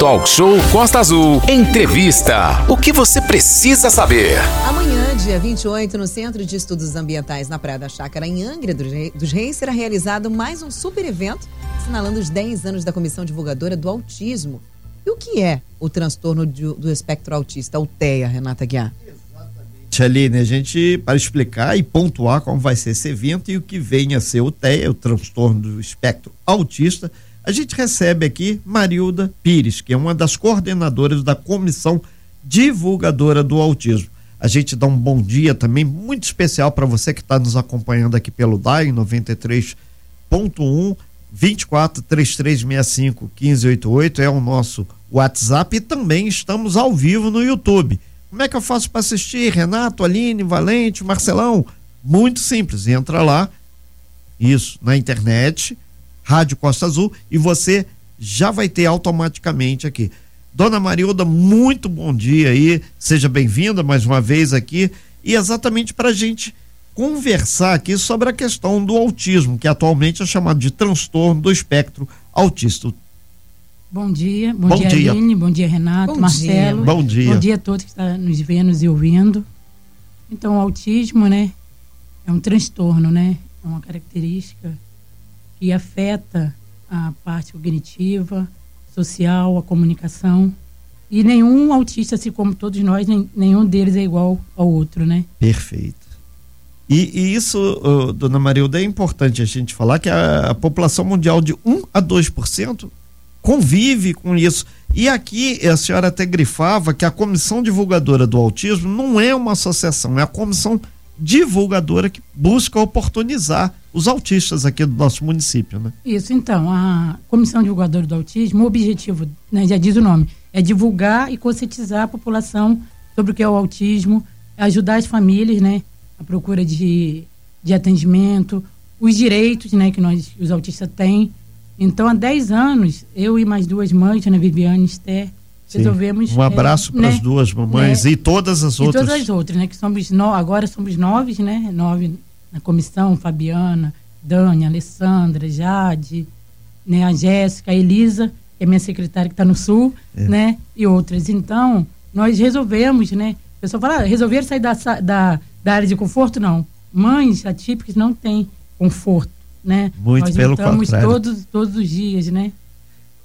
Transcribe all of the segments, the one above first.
Talk Show Costa Azul. Entrevista. O que você precisa saber? Amanhã, dia 28, no Centro de Estudos Ambientais na Praia da Chácara, em Angra dos Reis, será realizado mais um super evento assinalando os 10 anos da Comissão Divulgadora do Autismo. E o que é o transtorno do espectro autista, o TEA, Renata Guiar? Aline, a gente, para explicar e pontuar como vai ser esse evento e o que vem a ser o TEA, o transtorno do espectro autista, a gente recebe aqui Marilda Pires, que é uma das coordenadoras da Comissão Divulgadora do Autismo. A gente dá um bom dia também muito especial para você que está nos acompanhando aqui pelo DAI 93.1 24 3365 1588 é o nosso WhatsApp e também estamos ao vivo no YouTube. Como é que eu faço para assistir? Renato, Aline, Valente, Marcelão? Muito simples, entra lá, isso, na internet, Rádio Costa Azul, e você já vai ter automaticamente aqui. Dona Marilda, muito bom dia aí, seja bem-vinda mais uma vez aqui, e exatamente para a gente conversar aqui sobre a questão do autismo, que atualmente é chamado de transtorno do espectro autista. Bom dia, bom, bom dia, dia, Aline, bom dia, Renato, bom Marcelo. Dia. Bom dia. Bom dia a todos que estão nos vendo e ouvindo. Então, o autismo, né, é um transtorno, né? É uma característica que afeta a parte cognitiva, social, a comunicação. E nenhum autista, assim como todos nós, nenhum deles é igual ao outro, né? Perfeito. E, e isso, dona Marilda, é importante a gente falar que a, a população mundial de 1 a 2% convive com isso. E aqui a senhora até grifava que a Comissão Divulgadora do Autismo não é uma associação, é a comissão divulgadora que busca oportunizar os autistas aqui do nosso município, né? Isso, então, a Comissão Divulgadora do Autismo, o objetivo, né, já diz o nome, é divulgar e conscientizar a população sobre o que é o autismo, ajudar as famílias, né, a procura de, de atendimento, os direitos, né, que nós, os autistas têm, então, há 10 anos, eu e mais duas mães, Ana Viviane e Esther, Sim. resolvemos. Um abraço é, para as né, duas mamães né, e todas as outras. E todas as outras, né? Que somos no, agora somos nove, né? Nove na comissão, Fabiana, Dani, Alessandra, Jade, né? A Jéssica, a Elisa, que é minha secretária que está no sul, é. né? E outras. Então, nós resolvemos, né? O pessoal fala, ah, resolveram sair da, da, da área de conforto? Não. Mães atípicas não têm conforto né? Muito Nós pelo contrário. todos todos os dias, né?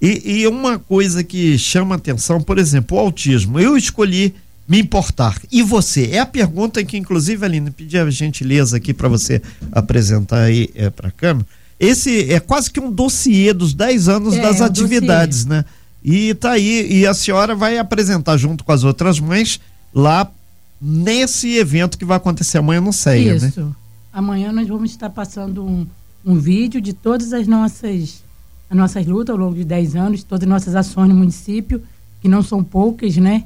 E, e uma coisa que chama atenção, por exemplo, o autismo. Eu escolhi me importar. E você? É a pergunta que, inclusive, Aline, pedi a gentileza aqui para você apresentar aí é, para a câmera. Esse é quase que um dossiê dos 10 anos é, das atividades, dossiê. né? E tá aí, e a senhora vai apresentar junto com as outras mães lá nesse evento que vai acontecer amanhã no CEA, Isso. né? Amanhã nós vamos estar passando um, um vídeo de todas as nossas, as nossas lutas ao longo de 10 anos, todas as nossas ações no município, que não são poucas, né?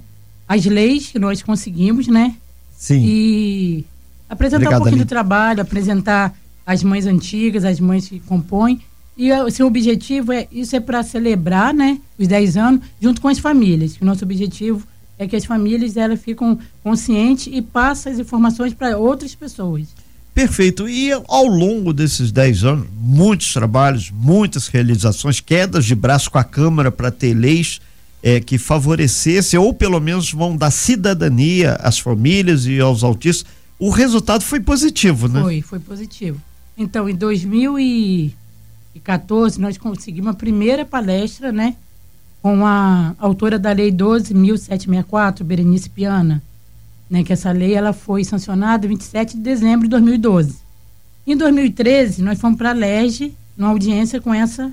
As leis que nós conseguimos, né? Sim. E apresentar Obrigado, um pouquinho do trabalho, apresentar as mães antigas, as mães que compõem. E o seu objetivo é, isso é para celebrar, né, os 10 anos, junto com as famílias. O nosso objetivo é que as famílias elas ficam conscientes e passam as informações para outras pessoas. Perfeito. E ao longo desses 10 anos, muitos trabalhos, muitas realizações, quedas de braço com a Câmara para ter leis é, que favorecesse, ou pelo menos vão dar cidadania às famílias e aos autistas. O resultado foi positivo, né? Foi, foi positivo. Então, em 2014, nós conseguimos a primeira palestra, né? Com a autora da Lei 12.764, Berenice Piana né, que essa lei ela foi sancionada em 27 de dezembro de 2012. Em 2013, nós fomos para a LERJ, numa audiência com essa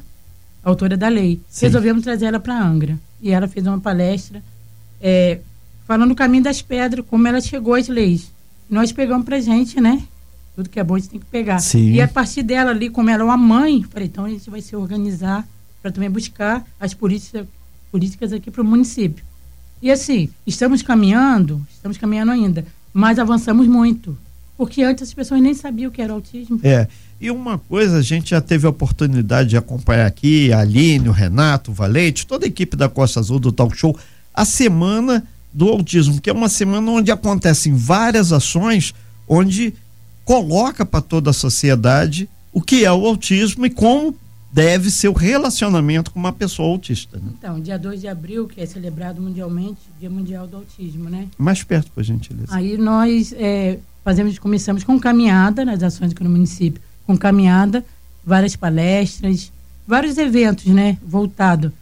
autora da lei. Sim. Resolvemos trazer ela para Angra. E ela fez uma palestra é, falando o caminho das pedras, como ela chegou às leis. Nós pegamos para gente, né? Tudo que é bom a gente tem que pegar. Sim. E a partir dela ali, como ela é uma mãe, falei, então a gente vai se organizar para também buscar as políticas, políticas aqui para o município. E assim, estamos caminhando, estamos caminhando ainda, mas avançamos muito. Porque antes as pessoas nem sabiam o que era autismo. É. E uma coisa, a gente já teve a oportunidade de acompanhar aqui, a Aline, o Renato, o Valente, toda a equipe da Costa Azul do Talk Show, a semana do autismo, que é uma semana onde acontecem várias ações, onde coloca para toda a sociedade o que é o autismo e como deve ser o relacionamento com uma pessoa autista. Né? Então, dia 2 de abril, que é celebrado mundialmente, Dia Mundial do Autismo, né? Mais perto, por gentileza. Aí nós é, fazemos, começamos com caminhada nas ações aqui no município, com caminhada, várias palestras, vários eventos, né, voltado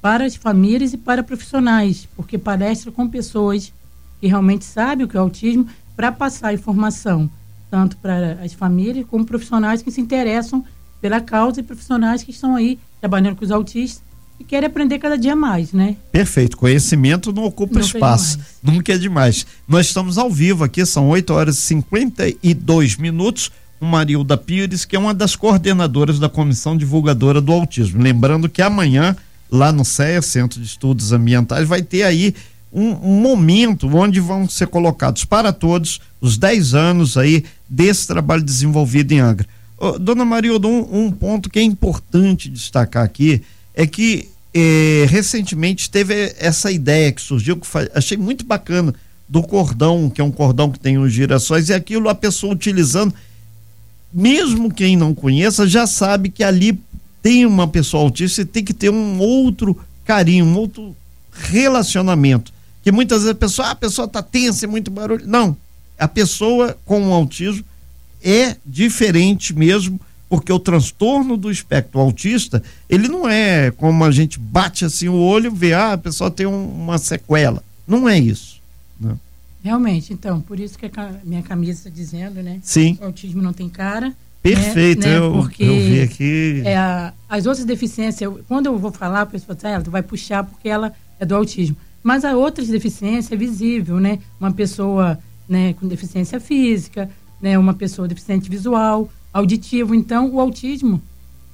para as famílias e para profissionais, porque palestra com pessoas que realmente sabem o que é autismo para passar informação tanto para as famílias como profissionais que se interessam pela causa e profissionais que estão aí trabalhando com os autistas e querem aprender cada dia mais, né? Perfeito. Conhecimento não ocupa não espaço. É Nunca é demais. Nós estamos ao vivo aqui, são 8 horas e 52 minutos. O Marilda Pires, que é uma das coordenadoras da Comissão Divulgadora do Autismo. Lembrando que amanhã, lá no CEA, Centro de Estudos Ambientais, vai ter aí um, um, momento onde vão ser colocados para todos os 10 anos aí desse trabalho desenvolvido em Angra. Oh, dona Marilda, um, um, ponto que é importante destacar aqui é que eh, recentemente teve essa ideia que surgiu, que achei muito bacana, do cordão, que é um cordão que tem os girassóis, e aquilo a pessoa utilizando, mesmo quem não conheça, já sabe que ali tem uma pessoa autista e tem que ter um outro carinho, um outro relacionamento que muitas vezes a pessoa, ah, a pessoa está tensa, é muito barulho. Não, a pessoa com o autismo é diferente mesmo, porque o transtorno do espectro autista, ele não é como a gente bate assim o olho e vê, ah, a pessoa tem um, uma sequela. Não é isso. Né? Realmente, então, por isso que a minha camisa está dizendo, né? Sim. O autismo não tem cara. Perfeito, né? eu, porque eu vi aqui. É, as outras deficiências, eu, quando eu vou falar, a pessoa ah, ela vai puxar porque ela é do autismo. Mas há outras deficiências é visível, né? Uma pessoa né, com deficiência física, né, uma pessoa deficiente visual, auditivo. Então, o autismo,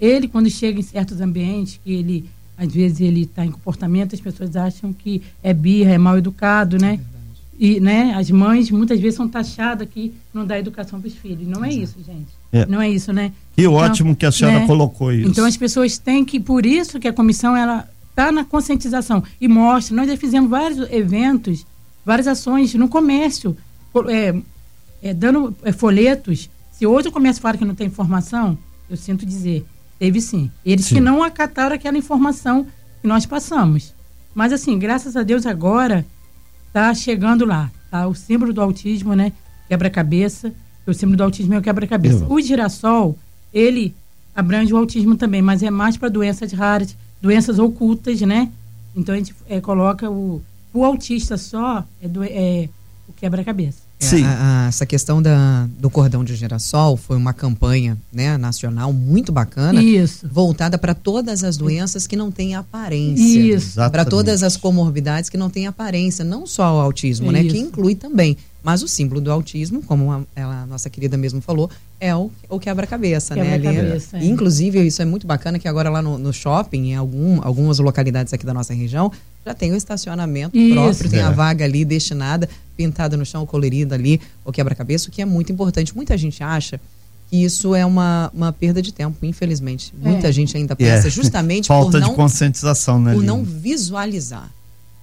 ele quando chega em certos ambientes, que ele às vezes ele está em comportamento, as pessoas acham que é birra, é mal educado, né? É e né, as mães muitas vezes são taxadas que não dá educação para os filhos. Não é isso, gente. É. Não é isso, né? Que então, ótimo que a senhora né? colocou isso. Então as pessoas têm que, por isso que a comissão ela está na conscientização e mostra. Nós já fizemos vários eventos, várias ações no comércio, é, é, dando é, folhetos. Se hoje o comércio fala que não tem informação, eu sinto dizer, teve sim. Eles sim. que não acataram aquela informação que nós passamos. Mas assim, graças a Deus agora está chegando lá. Tá? O símbolo do autismo, né? Quebra-cabeça. O símbolo do autismo é o quebra-cabeça. O girassol, ele abrange o autismo também, mas é mais para doenças raras, doenças ocultas, né? Então a gente é, coloca o, o autista só é, do, é o quebra-cabeça. É, Sim. A, a, essa questão da, do cordão de girassol foi uma campanha né, nacional muito bacana. Isso. Voltada para todas as doenças que não têm aparência. Isso. Para todas as comorbidades que não têm aparência. Não só o autismo, né? Que inclui também. Mas o símbolo do autismo, como a, ela, a nossa querida mesmo falou, é o, o quebra-cabeça, quebra né? Cabeça, é. Inclusive, isso é muito bacana que agora lá no, no, shopping, em algum, algumas localidades aqui da nossa região, já tem o estacionamento isso. próprio, tem é. a vaga ali destinada, pintada no chão, colorida ali, o quebra-cabeça, o que é muito importante. Muita gente acha que isso é uma, uma perda de tempo, infelizmente. Muita é. gente ainda pensa é. justamente Falta por não, de conscientização, né? Por não visualizar.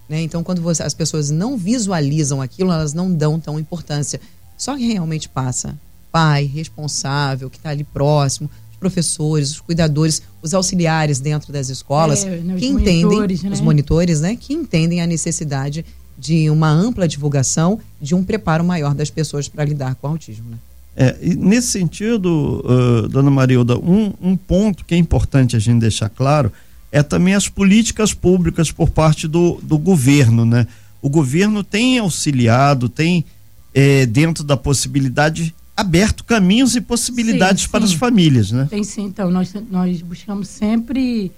Né? Então, quando você, as pessoas não visualizam aquilo, elas não dão tão importância. Só que realmente passa. Pai, responsável, que está ali próximo, os professores, os cuidadores, os auxiliares dentro das escolas, é, né, que entendem, né? os monitores, né? Que entendem a necessidade de uma ampla divulgação, de um preparo maior das pessoas para lidar com o autismo, né? É, nesse sentido, uh, dona Marilda, um, um ponto que é importante a gente deixar claro é também as políticas públicas por parte do, do governo, né? O governo tem auxiliado, tem é, dentro da possibilidade aberto caminhos e possibilidades sim, para sim. as famílias, né? Tem sim, então nós, nós buscamos sempre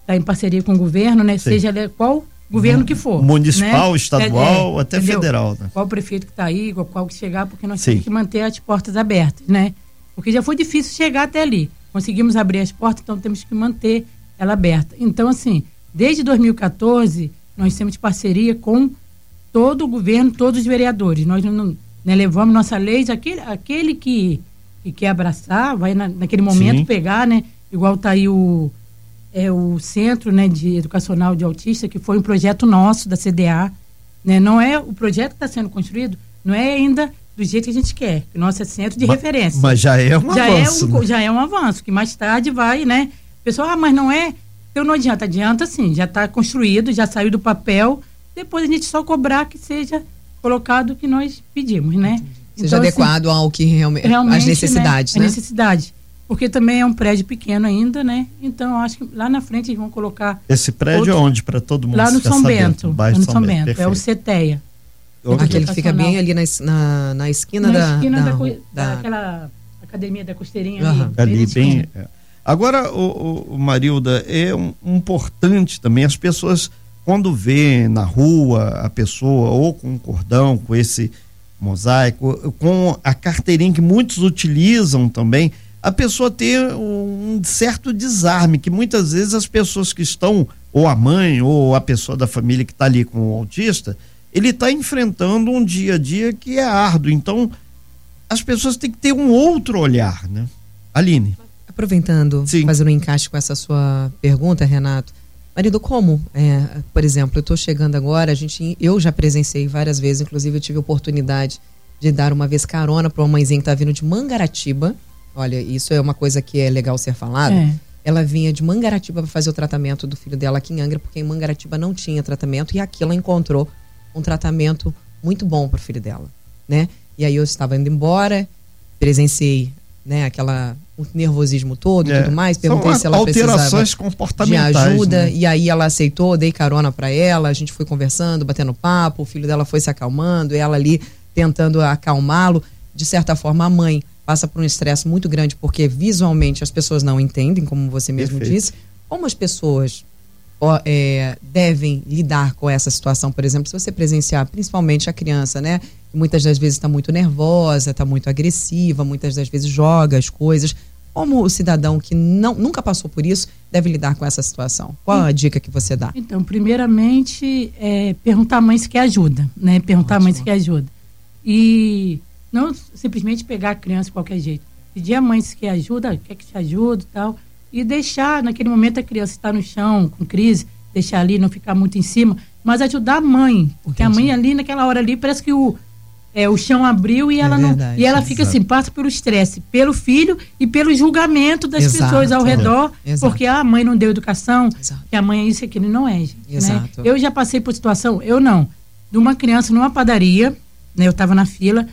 estar em parceria com o governo, né? Sim. Seja qual governo que for. Municipal, né? estadual, é, é, até entendeu? federal. Né? Qual prefeito que está aí, qual, qual que chegar, porque nós temos que manter as portas abertas, né? Porque já foi difícil chegar até ali. Conseguimos abrir as portas, então temos que manter ela aberta. Então, assim, desde 2014, nós temos parceria com todo o governo, todos os vereadores. Nós não, né, levamos nossa lei, aquele, aquele que, que quer abraçar, vai na, naquele momento Sim. pegar, né? Igual está aí o, é, o Centro né, de Educacional de Autista, que foi um projeto nosso da CDA. Né? Não é o projeto que está sendo construído, não é ainda do jeito que a gente quer. O nosso é centro de mas, referência. Mas já é um já avanço. É um, né? Já é um avanço, que mais tarde vai, né? Pessoal, ah, mas não é? Então não adianta, adianta sim, já está construído, já saiu do papel, depois a gente só cobrar que seja colocado o que nós pedimos, né? Seja então, adequado assim, ao que realmente, realmente as necessidades, né? né? A necessidade. Porque também é um prédio pequeno ainda, né? Então acho que lá na frente eles vão colocar. Esse prédio outro, onde para todo mundo Lá no São Bento. Lá no São, São Bento. Bento. É o CETEA. Aquele que fica bem ali na, na, na esquina, na da, esquina da, da, da, daquela academia da costeirinha uhum. ali. Ali bem. Agora, o, o, Marilda, é um, importante também as pessoas quando vê na rua a pessoa ou com um cordão, com esse mosaico, com a carteirinha que muitos utilizam também, a pessoa ter um certo desarme, que muitas vezes as pessoas que estão, ou a mãe, ou a pessoa da família que está ali com o autista, ele está enfrentando um dia a dia que é árduo. Então, as pessoas têm que ter um outro olhar, né? Aline. Aproveitando, Sim. fazendo um encaixe com essa sua pergunta, Renato. Marido, como? É, por exemplo, eu estou chegando agora, a gente, eu já presenciei várias vezes, inclusive eu tive oportunidade de dar uma vez carona para uma mãezinha que está vindo de Mangaratiba. Olha, isso é uma coisa que é legal ser falado. É. Ela vinha de Mangaratiba para fazer o tratamento do filho dela aqui em Angra, porque em Mangaratiba não tinha tratamento e aqui ela encontrou um tratamento muito bom para o filho dela, né? E aí eu estava indo embora, presenciei, né, aquela o nervosismo todo e é. tudo mais, perguntei São se ela alterações comportamentais, de ajuda né? e aí ela aceitou, dei carona para ela, a gente foi conversando, batendo papo, o filho dela foi se acalmando, ela ali tentando acalmá-lo. De certa forma, a mãe passa por um estresse muito grande porque visualmente as pessoas não entendem, como você mesmo Perfeito. disse. Como as pessoas é, devem lidar com essa situação, por exemplo, se você presenciar principalmente a criança, né? Muitas das vezes está muito nervosa, está muito agressiva, muitas das vezes joga as coisas. Como o cidadão que não, nunca passou por isso deve lidar com essa situação? Qual a dica que você dá? Então, primeiramente, é, perguntar à mãe se quer ajuda, né? Perguntar Ótimo. à mãe se quer ajuda. E não simplesmente pegar a criança de qualquer jeito. Pedir à mãe se quer ajuda, quer que te ajude e tal e deixar, naquele momento, a criança estar no chão, com crise, deixar ali, não ficar muito em cima, mas ajudar a mãe. Porque Entendi. a mãe ali, naquela hora ali, parece que o, é, o chão abriu e é ela é verdade, não. E ela fica assim, passa pelo estresse, pelo filho e pelo julgamento das exato, pessoas ao redor, é, porque a mãe não deu educação, exato. que a mãe é isso e aquilo não é, gente. Né? Exato. Eu já passei por situação, eu não, de uma criança numa padaria, né? Eu estava na fila,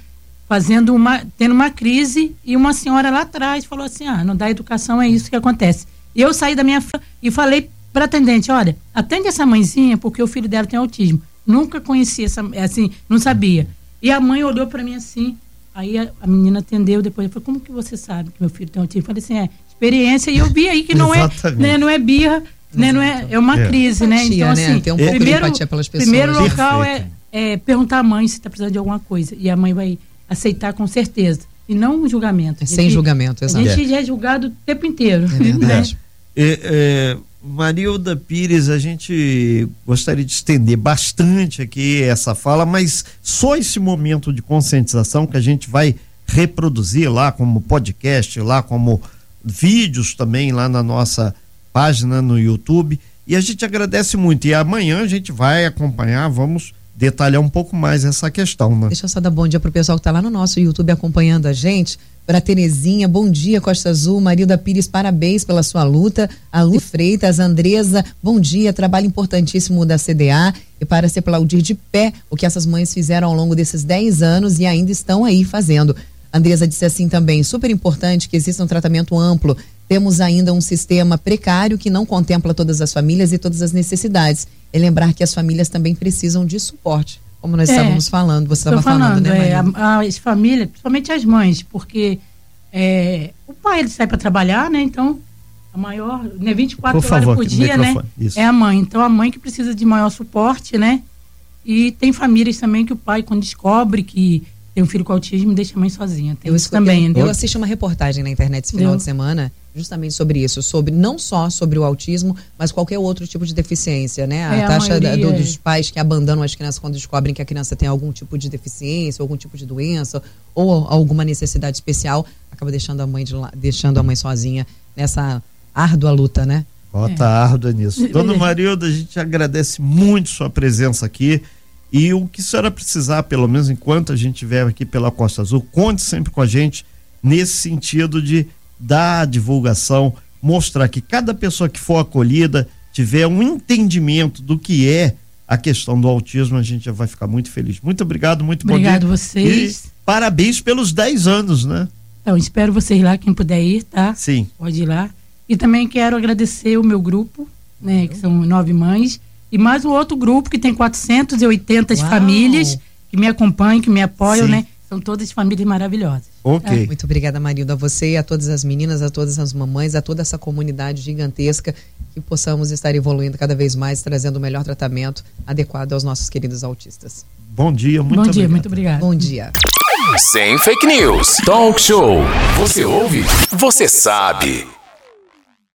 fazendo uma, tendo uma crise e uma senhora lá atrás falou assim, ah, não dá educação, é isso que acontece. E eu saí da minha e falei para atendente, olha, atende essa mãezinha porque o filho dela tem autismo. Nunca conheci essa, assim, não sabia. E a mãe olhou para mim assim, aí a, a, menina atendeu depois, falou, como que você sabe que meu filho tem autismo? Eu falei assim, é, experiência, e eu vi aí que não é, né, não é birra, né, não é, é uma é. crise, né? Então, né? assim, tem um pouco primeiro, de empatia pelas pessoas. Primeiro local é, é, perguntar à mãe se está precisando de alguma coisa. E a mãe vai aceitar com certeza. E não um julgamento. É sem julgamento, exato. A gente já é julgado o tempo inteiro. É verdade. É, é, Marilda Pires, a gente gostaria de estender bastante aqui essa fala, mas só esse momento de conscientização que a gente vai reproduzir lá como podcast, lá como vídeos também lá na nossa página no YouTube. E a gente agradece muito. E amanhã a gente vai acompanhar, vamos detalhar um pouco mais essa questão, né? Deixa eu só dar bom dia pro pessoal que está lá no nosso YouTube acompanhando a gente. Para Terezinha, bom dia, Costa Azul, Marilda Pires, parabéns pela sua luta. A Lu Freitas, Andresa, bom dia, trabalho importantíssimo da CDA e para se aplaudir de pé o que essas mães fizeram ao longo desses 10 anos e ainda estão aí fazendo. Andresa disse assim também, super importante que exista um tratamento amplo. Temos ainda um sistema precário que não contempla todas as famílias e todas as necessidades é lembrar que as famílias também precisam de suporte, como nós é, estávamos falando, você estava falando, falando, né, é, As famílias, principalmente as mães, porque é, o pai ele sai para trabalhar, né? Então, a maior, né, 24 por horas por dia, né? Isso. É a mãe. Então, a mãe que precisa de maior suporte, né? E tem famílias também que o pai, quando descobre que tem um filho com autismo, deixa a mãe sozinha. Tem eu, isso também. Eu, eu assisti uma reportagem na internet esse final eu, de semana justamente sobre isso, sobre não só sobre o autismo, mas qualquer outro tipo de deficiência, né? A é, taxa a da, do, dos pais que abandonam as crianças quando descobrem que a criança tem algum tipo de deficiência, algum tipo de doença ou alguma necessidade especial, acaba deixando a mãe de lá, deixando a mãe sozinha nessa árdua luta, né? Bota é. árdua nisso. Dona Marilda, a gente agradece muito sua presença aqui. E o que a senhora precisar, pelo menos enquanto a gente estiver aqui pela Costa Azul, conte sempre com a gente nesse sentido de da divulgação mostrar que cada pessoa que for acolhida tiver um entendimento do que é a questão do autismo, a gente já vai ficar muito feliz. Muito obrigado, muito obrigado bom dia. vocês. E parabéns pelos 10 anos, né? Então, espero vocês lá, quem puder ir, tá? Sim. Pode ir lá. E também quero agradecer o meu grupo, né, que são nove mães, e mais o outro grupo que tem 480 Uau. famílias que me acompanham, que me apoiam, Sim. né? São todas famílias maravilhosas. Ok. É. Muito obrigada, Marilda, a você e a todas as meninas, a todas as mamães, a toda essa comunidade gigantesca, que possamos estar evoluindo cada vez mais, trazendo o melhor tratamento adequado aos nossos queridos autistas. Bom dia, muito Bom obrigado. dia, muito obrigado. Bom dia. Sem fake news. Talk show. Você ouve? Você sabe.